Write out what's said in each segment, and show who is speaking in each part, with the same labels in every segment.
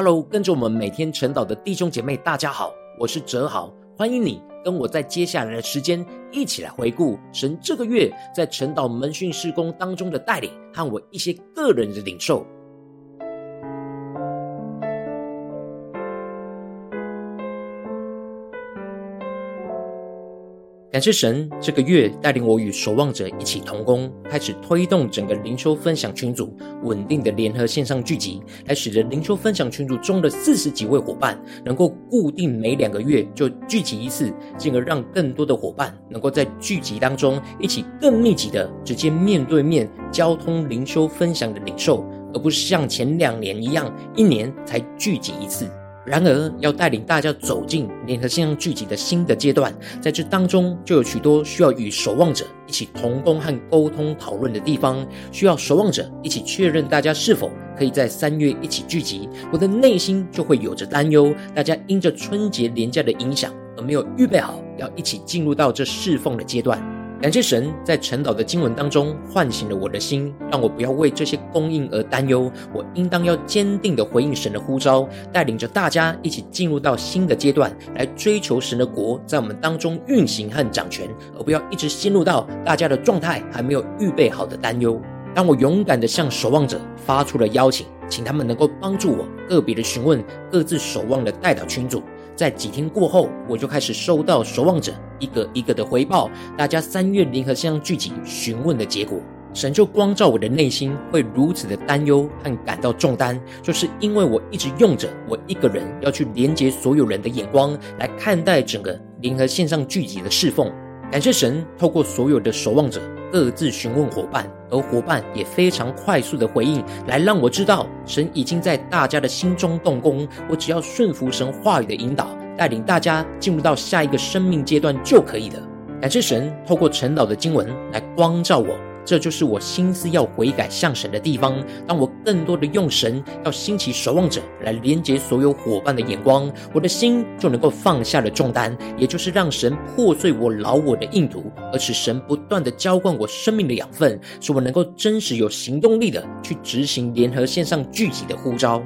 Speaker 1: Hello，跟着我们每天晨祷的弟兄姐妹，大家好，我是哲豪，欢迎你跟我在接下来的时间一起来回顾神这个月在晨祷门训事工当中的带领和我一些个人的领受。感谢神这个月带领我与守望者一起同工，开始推动整个灵修分享群组稳定的联合线上聚集，来使得灵修分享群组中的四十几位伙伴能够固定每两个月就聚集一次，进而让更多的伙伴能够在聚集当中一起更密集的直接面对面交通灵修分享的领受，而不是像前两年一样一年才聚集一次。然而，要带领大家走进联合线上聚集的新的阶段，在这当中就有许多需要与守望者一起同工和沟通讨论的地方，需要守望者一起确认大家是否可以在三月一起聚集。我的内心就会有着担忧，大家因着春节连假的影响而没有预备好要一起进入到这侍奉的阶段。感谢神在晨祷的经文当中唤醒了我的心，让我不要为这些供应而担忧。我应当要坚定地回应神的呼召，带领着大家一起进入到新的阶段，来追求神的国在我们当中运行和掌权，而不要一直陷入到大家的状态还没有预备好的担忧。当我勇敢地向守望者发出了邀请，请他们能够帮助我个别的询问各自守望的代祷群组。在几天过后，我就开始收到守望者一个一个的回报，大家三月联合线上聚集询问的结果，神就光照我的内心会如此的担忧和感到重担，就是因为我一直用着我一个人要去连接所有人的眼光来看待整个联合线上聚集的侍奉。感谢神透过所有的守望者。各自询问伙伴，而伙伴也非常快速的回应，来让我知道神已经在大家的心中动工。我只要顺服神话语的引导，带领大家进入到下一个生命阶段就可以了。感谢神透过陈老的经文来光照我。这就是我心思要悔改向神的地方。当我更多的用神要兴起守望者来连接所有伙伴的眼光，我的心就能够放下了重担，也就是让神破碎我老我的硬土，而使神不断的浇灌我生命的养分，使我能够真实有行动力的去执行联合线上聚集的呼召。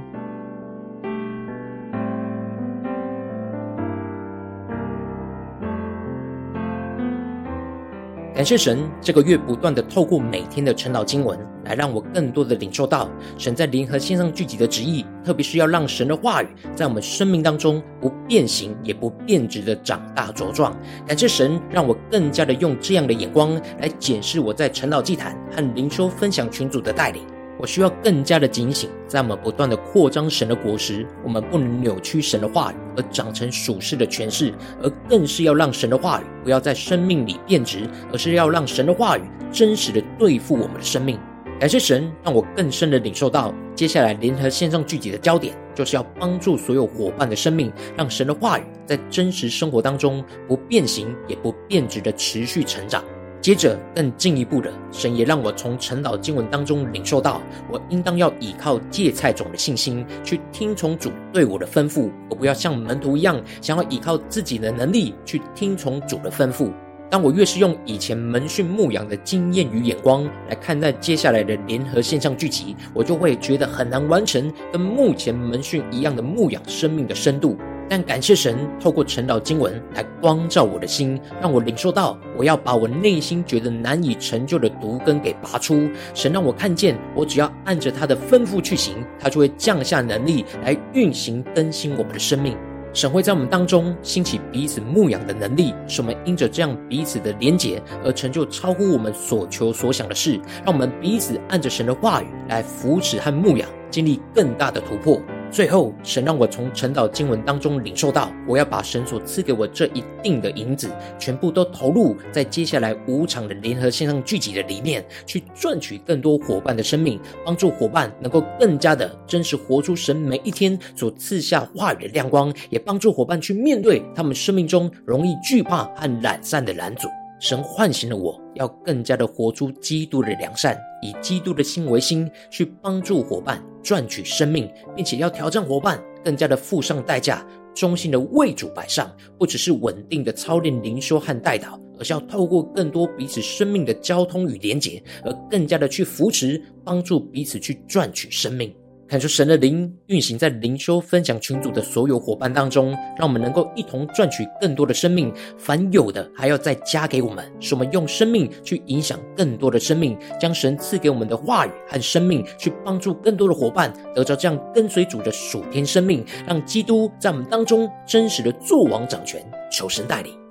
Speaker 1: 感谢神，这个月不断的透过每天的晨祷经文，来让我更多的领受到神在联合线上聚集的旨意，特别是要让神的话语在我们生命当中不变形也不变质的长大茁壮。感谢神，让我更加的用这样的眼光来检视我在晨祷祭坛和灵修分享群组的带领。我需要更加的警醒，在我们不断的扩张神的果实，我们不能扭曲神的话语而长成属世的权势，而更是要让神的话语不要在生命里变质，而是要让神的话语真实的对付我们的生命。感谢神，让我更深的领受到，接下来联合线上聚集的焦点，就是要帮助所有伙伴的生命，让神的话语在真实生活当中不变形也不变质的持续成长。接着更进一步的，神也让我从陈老经文当中领受到，我应当要依靠芥菜种的信心，去听从主对我的吩咐，而不要像门徒一样，想要依靠自己的能力去听从主的吩咐。当我越是用以前门训牧养的经验与眼光来看待接下来的联合线上聚集，我就会觉得很难完成跟目前门训一样的牧养生命的深度。但感谢神，透过晨祷经文来光照我的心，让我领受到，我要把我内心觉得难以成就的毒根给拔出。神让我看见，我只要按着他的吩咐去行，他就会降下能力来运行更新我们的生命。神会在我们当中兴起彼此牧养的能力，使我们因着这样彼此的连结而成就超乎我们所求所想的事。让我们彼此按着神的话语来扶持和牧养，经历更大的突破。最后，神让我从晨祷经文当中领受到，我要把神所赐给我这一定的银子，全部都投入在接下来五场的联合线上聚集的里面，去赚取更多伙伴的生命，帮助伙伴能够更加的真实活出神每一天所赐下话语的亮光，也帮助伙伴去面对他们生命中容易惧怕和懒散的拦阻。神唤醒了我，要更加的活出基督的良善，以基督的心为心，去帮助伙伴赚取生命，并且要挑战伙伴更加的付上代价，忠心的为主摆上，不只是稳定的操练灵修和代祷，而是要透过更多彼此生命的交通与连结，而更加的去扶持，帮助彼此去赚取生命。恳求神的灵运行在灵修分享群组的所有伙伴当中，让我们能够一同赚取更多的生命，凡有的还要再加给我们，使我们用生命去影响更多的生命，将神赐给我们的话语和生命去帮助更多的伙伴得着这样跟随主的属天生命，让基督在我们当中真实的作王掌权，求神带领。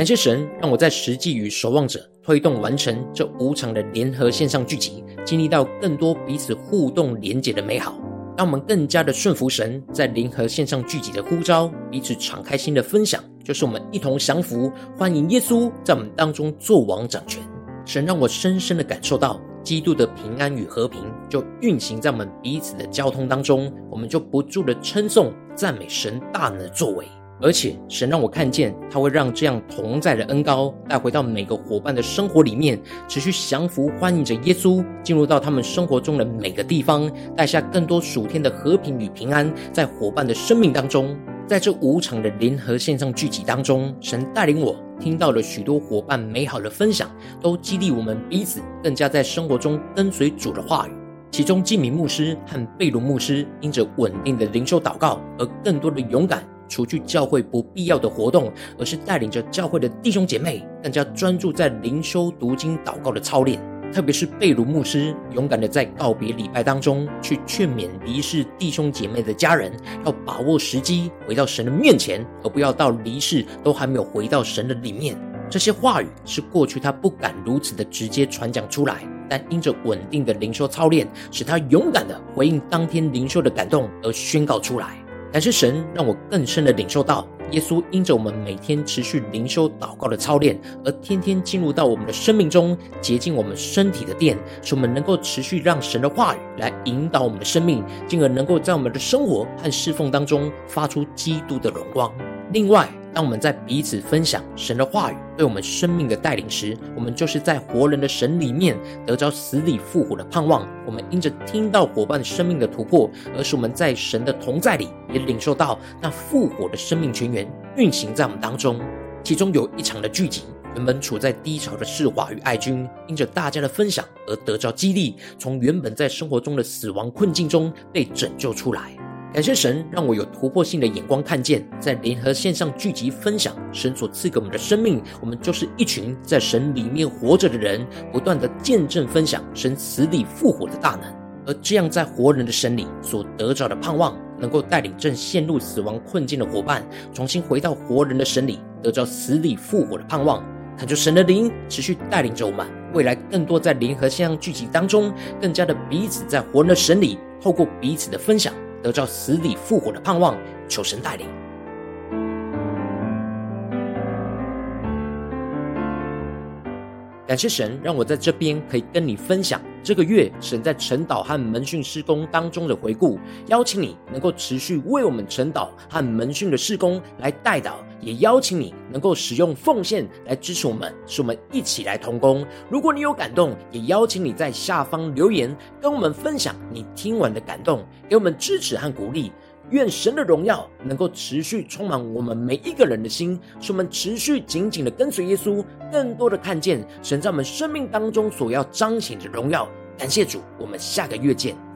Speaker 1: 感谢神，让我在实际与守望者推动完成这五场的联合线上聚集，经历到更多彼此互动连结的美好。让我们更加的顺服神在联合线上聚集的呼召，彼此敞开心的分享，就是我们一同降服，欢迎耶稣在我们当中作王掌权。神让我深深的感受到，基督的平安与和平就运行在我们彼此的交通当中，我们就不住的称颂赞美神大能的作为。而且，神让我看见，他会让这样同在的恩膏带回到每个伙伴的生活里面，持续降服，欢迎着耶稣进入到他们生活中的每个地方，带下更多属天的和平与平安，在伙伴的生命当中。在这五场的联合线上聚集当中，神带领我听到了许多伙伴美好的分享，都激励我们彼此更加在生活中跟随主的话语。其中，季民牧师和贝鲁牧师因着稳定的灵修祷告，而更多的勇敢。除去教会不必要的活动，而是带领着教会的弟兄姐妹更加专注在灵修、读经、祷告的操练。特别是贝鲁牧师勇敢的在告别礼拜当中，去劝勉离世弟兄姐妹的家人，要把握时机回到神的面前，而不要到离世都还没有回到神的里面。这些话语是过去他不敢如此的直接传讲出来，但因着稳定的灵修操练，使他勇敢的回应当天灵修的感动而宣告出来。感谢神，让我更深的领受到，耶稣因着我们每天持续灵修祷告的操练，而天天进入到我们的生命中，洁净我们身体的电，使我们能够持续让神的话语来引导我们的生命，进而能够在我们的生活和侍奉当中发出基督的荣光。另外，当我们在彼此分享神的话语对我们生命的带领时，我们就是在活人的神里面得着死里复活的盼望。我们因着听到伙伴生命的突破，而是我们在神的同在里也领受到那复活的生命泉源运行在我们当中。其中有一场的聚集，原本处在低潮的世华与爱军，因着大家的分享而得着激励，从原本在生活中的死亡困境中被拯救出来。感谢神，让我有突破性的眼光，看见在联合线上聚集分享神所赐给我们的生命，我们就是一群在神里面活着的人，不断的见证分享神死里复活的大能。而这样在活人的神里所得着的盼望，能够带领正陷入死亡困境的伙伴，重新回到活人的神里，得着死里复活的盼望。恳求神的灵持续带领着我们，未来更多在联合线上聚集当中，更加的彼此在活人的神里，透过彼此的分享。得到死里复活的盼望，求神带领。感谢神，让我在这边可以跟你分享这个月神在晨祷和门训施工当中的回顾，邀请你能够持续为我们晨祷和门训的施工来代祷。也邀请你能够使用奉献来支持我们，使我们一起来同工。如果你有感动，也邀请你在下方留言，跟我们分享你听完的感动，给我们支持和鼓励。愿神的荣耀能够持续充满我们每一个人的心，使我们持续紧紧的跟随耶稣，更多的看见神在我们生命当中所要彰显的荣耀。感谢主，我们下个月见。